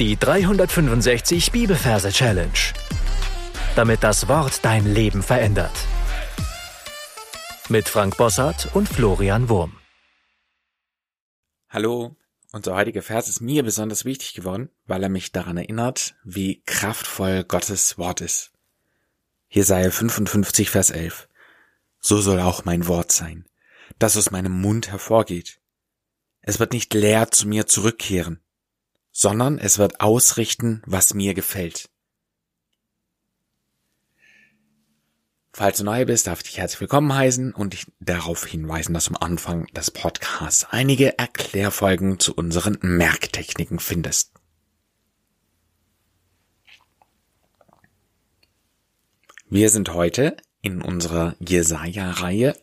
Die 365 Bibelverse Challenge. Damit das Wort dein Leben verändert. Mit Frank Bossart und Florian Wurm. Hallo, unser heutiger Vers ist mir besonders wichtig geworden, weil er mich daran erinnert, wie kraftvoll Gottes Wort ist. Jesaja 55, Vers 11. So soll auch mein Wort sein, das aus meinem Mund hervorgeht. Es wird nicht leer zu mir zurückkehren, sondern es wird ausrichten, was mir gefällt. Falls du neu bist, darf ich dich herzlich willkommen heißen und dich darauf hinweisen, dass du am Anfang des Podcasts einige Erklärfolgen zu unseren Merktechniken findest. Wir sind heute in unserer Jesaja-Reihe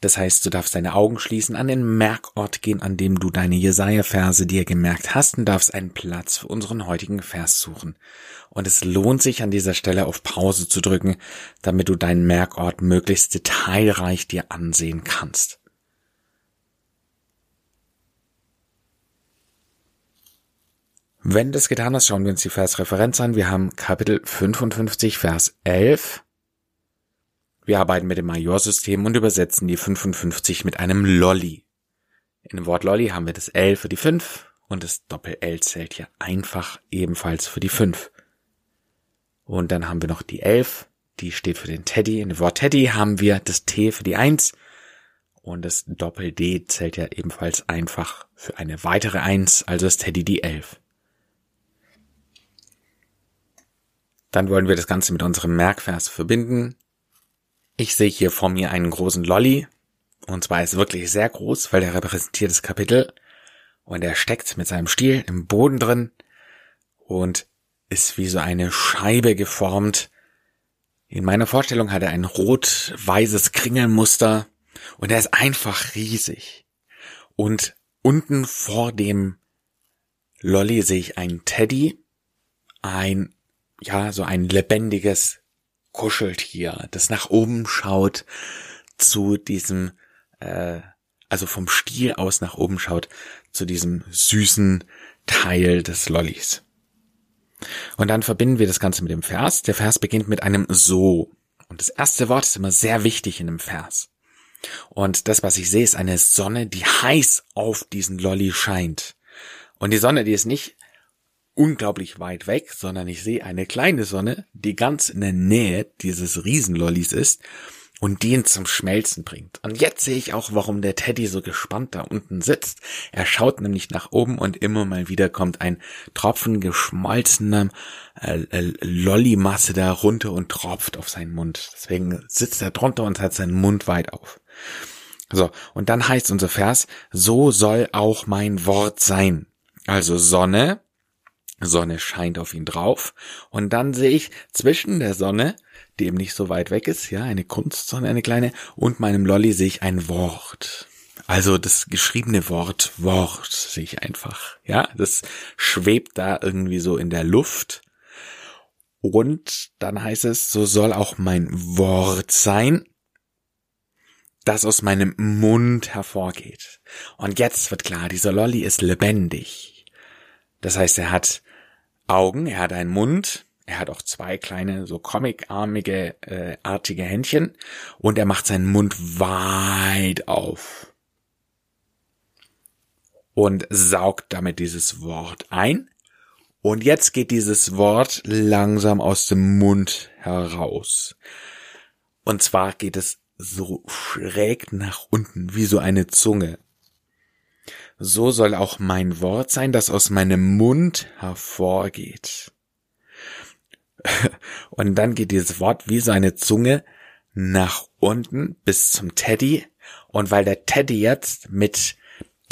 das heißt, du darfst deine Augen schließen, an den Merkort gehen, an dem du deine Jesaja-Verse dir gemerkt hast und darfst einen Platz für unseren heutigen Vers suchen. Und es lohnt sich an dieser Stelle auf Pause zu drücken, damit du deinen Merkort möglichst detailreich dir ansehen kannst. Wenn du das getan hast, schauen wir uns die Versreferenz an. Wir haben Kapitel 55, Vers 11 wir arbeiten mit dem Majorsystem und übersetzen die 55 mit einem Lolli. In dem Wort Lolli haben wir das L für die 5 und das Doppel-L zählt hier einfach ebenfalls für die 5. Und dann haben wir noch die 11, die steht für den Teddy. In dem Wort Teddy haben wir das T für die 1 und das Doppel-D zählt ja ebenfalls einfach für eine weitere 1, also ist Teddy die 11. Dann wollen wir das Ganze mit unserem Merkvers verbinden. Ich sehe hier vor mir einen großen Lolly. Und zwar ist wirklich sehr groß, weil er repräsentiert das Kapitel. Und er steckt mit seinem Stiel im Boden drin und ist wie so eine Scheibe geformt. In meiner Vorstellung hat er ein rot-weißes Kringelmuster und er ist einfach riesig. Und unten vor dem Lolly sehe ich einen Teddy, ein, ja, so ein lebendiges Kuscheltier, das nach oben schaut zu diesem, äh, also vom Stiel aus nach oben schaut, zu diesem süßen Teil des Lollis. Und dann verbinden wir das Ganze mit dem Vers. Der Vers beginnt mit einem so. Und das erste Wort ist immer sehr wichtig in einem Vers. Und das, was ich sehe, ist eine Sonne, die heiß auf diesen Lolli scheint. Und die Sonne, die ist nicht unglaublich weit weg, sondern ich sehe eine kleine Sonne, die ganz in der Nähe dieses Riesenlollis ist und den zum Schmelzen bringt. Und jetzt sehe ich auch, warum der Teddy so gespannt da unten sitzt. Er schaut nämlich nach oben und immer mal wieder kommt ein Tropfen geschmolzener äh, äh, Lollimasse da runter und tropft auf seinen Mund. Deswegen sitzt er drunter und hat seinen Mund weit auf. So, und dann heißt unser Vers, so soll auch mein Wort sein. Also Sonne, Sonne scheint auf ihn drauf und dann sehe ich zwischen der Sonne, die eben nicht so weit weg ist, ja, eine Kunstsonne, eine kleine, und meinem Lolly sehe ich ein Wort. Also das geschriebene Wort, Wort sehe ich einfach, ja, das schwebt da irgendwie so in der Luft. Und dann heißt es, so soll auch mein Wort sein, das aus meinem Mund hervorgeht. Und jetzt wird klar, dieser Lolly ist lebendig. Das heißt, er hat Augen, er hat einen Mund, er hat auch zwei kleine, so comicarmige, äh, artige Händchen und er macht seinen Mund weit auf und saugt damit dieses Wort ein. Und jetzt geht dieses Wort langsam aus dem Mund heraus. Und zwar geht es so schräg nach unten, wie so eine Zunge so soll auch mein Wort sein, das aus meinem Mund hervorgeht. Und dann geht dieses Wort wie so eine Zunge nach unten bis zum Teddy. Und weil der Teddy jetzt mit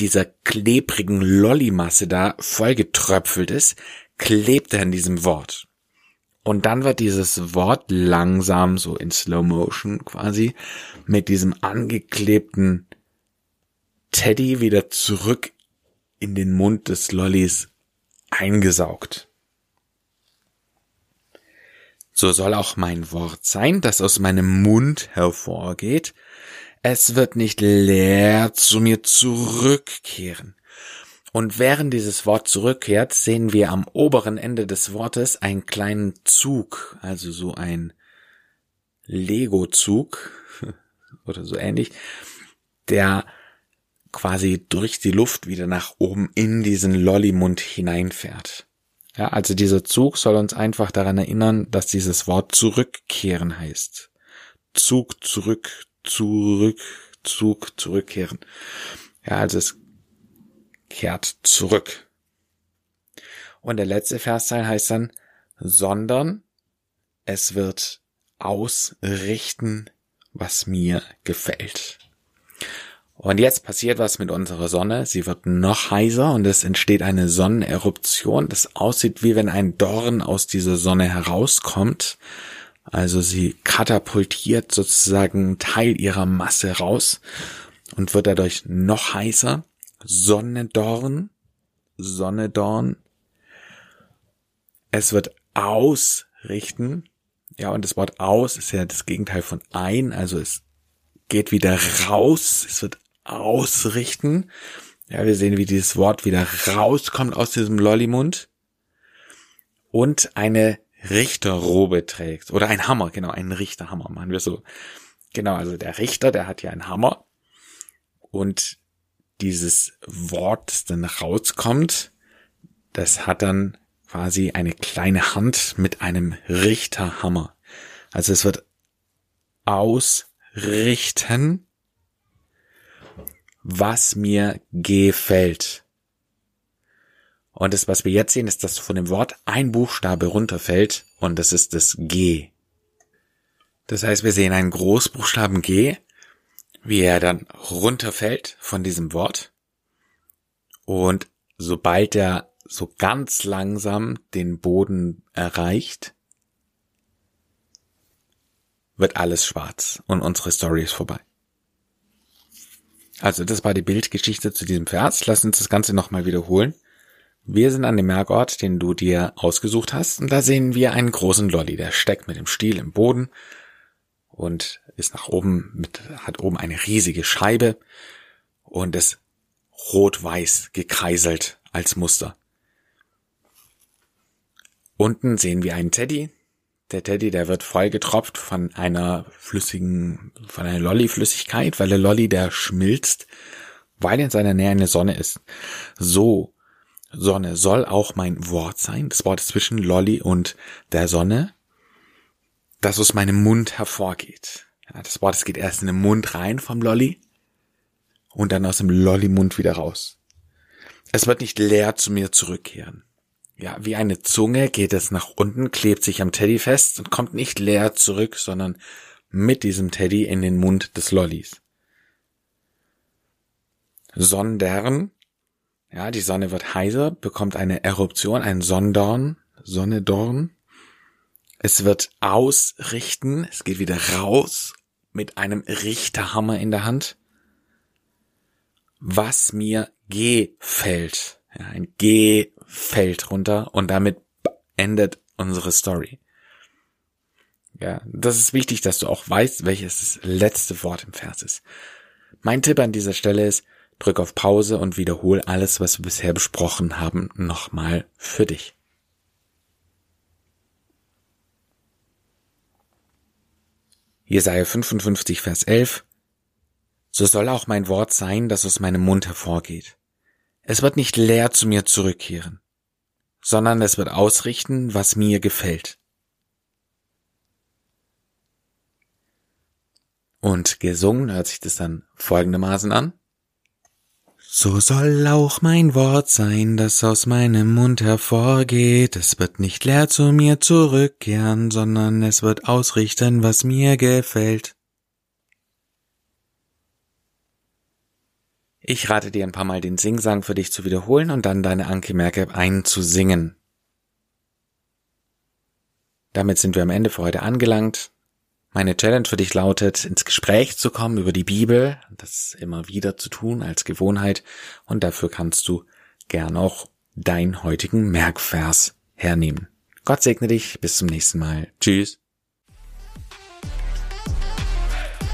dieser klebrigen Lollimasse da vollgetröpfelt ist, klebt er in diesem Wort. Und dann wird dieses Wort langsam so in Slow Motion quasi mit diesem angeklebten Teddy wieder zurück in den Mund des Lollis eingesaugt. So soll auch mein Wort sein, das aus meinem Mund hervorgeht. Es wird nicht leer zu mir zurückkehren. Und während dieses Wort zurückkehrt, sehen wir am oberen Ende des Wortes einen kleinen Zug, also so ein Lego-Zug oder so ähnlich, der quasi durch die Luft wieder nach oben in diesen Lollymund hineinfährt. Ja, also dieser Zug soll uns einfach daran erinnern, dass dieses Wort zurückkehren heißt. Zug zurück, zurück, Zug zurückkehren. Ja, also es kehrt zurück. Und der letzte Versteil heißt dann, sondern es wird ausrichten, was mir gefällt. Und jetzt passiert was mit unserer Sonne. Sie wird noch heißer und es entsteht eine Sonneneruption, das aussieht wie wenn ein Dorn aus dieser Sonne herauskommt. Also sie katapultiert sozusagen Teil ihrer Masse raus und wird dadurch noch heißer. Sonnedorn, Sonnedorn. Es wird ausrichten. Ja, und das Wort aus ist ja das Gegenteil von ein, also es geht wieder raus, es wird ausrichten. Ja, wir sehen, wie dieses Wort wieder rauskommt aus diesem Lollymund. Und eine Richterrobe trägt. Oder ein Hammer, genau, ein Richterhammer, machen wir so. Genau, also der Richter, der hat ja einen Hammer. Und dieses Wort, das dann rauskommt, das hat dann quasi eine kleine Hand mit einem Richterhammer. Also es wird ausrichten, was mir gefällt. Und das, was wir jetzt sehen, ist, dass von dem Wort ein Buchstabe runterfällt und das ist das G. Das heißt, wir sehen einen Großbuchstaben G wie er dann runterfällt von diesem Wort. Und sobald er so ganz langsam den Boden erreicht, wird alles schwarz und unsere Story ist vorbei. Also das war die Bildgeschichte zu diesem Vers. Lass uns das Ganze nochmal wiederholen. Wir sind an dem Merkort, den du dir ausgesucht hast, und da sehen wir einen großen Lolly, der steckt mit dem Stiel im Boden und ist nach oben mit, hat oben eine riesige Scheibe und ist rot-weiß gekreiselt als Muster. Unten sehen wir einen Teddy. Der Teddy, der wird voll getropft von einer flüssigen, von einer Lolli-Flüssigkeit, weil der Lolli, der schmilzt, weil in seiner Nähe eine Sonne ist. So, Sonne soll auch mein Wort sein. Das Wort zwischen Lolli und der Sonne das aus meinem Mund hervorgeht. Ja, das Wort, es geht erst in den Mund rein vom Lolli und dann aus dem Lolli-Mund wieder raus. Es wird nicht leer zu mir zurückkehren. Ja, wie eine Zunge geht es nach unten, klebt sich am Teddy fest und kommt nicht leer zurück, sondern mit diesem Teddy in den Mund des Lollis. Sondern, ja, die Sonne wird heiser, bekommt eine Eruption, ein Sonnendorn, Sonnedorn, es wird ausrichten, es geht wieder raus mit einem Richterhammer in der Hand. Was mir gefällt. Ja, ein G fällt runter und damit endet unsere Story. Ja, das ist wichtig, dass du auch weißt, welches das letzte Wort im Vers ist. Mein Tipp an dieser Stelle ist, drück auf Pause und wiederhol alles, was wir bisher besprochen haben, nochmal für dich. Jesaja 55, Vers 11. So soll auch mein Wort sein, das aus meinem Mund hervorgeht. Es wird nicht leer zu mir zurückkehren, sondern es wird ausrichten, was mir gefällt. Und gesungen hört sich das dann folgendermaßen an. So soll auch mein Wort sein, das aus meinem Mund hervorgeht. Es wird nicht leer zu mir zurückkehren, sondern es wird ausrichten, was mir gefällt. Ich rate dir ein paar Mal den Singsang für dich zu wiederholen und dann deine Anke-Merke einzusingen. Damit sind wir am Ende für heute angelangt. Meine Challenge für dich lautet, ins Gespräch zu kommen über die Bibel, das immer wieder zu tun als Gewohnheit und dafür kannst du gern auch deinen heutigen Merkvers hernehmen. Gott segne dich, bis zum nächsten Mal. Tschüss.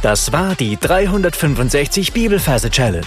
Das war die 365 Bibelferse Challenge.